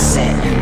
asset.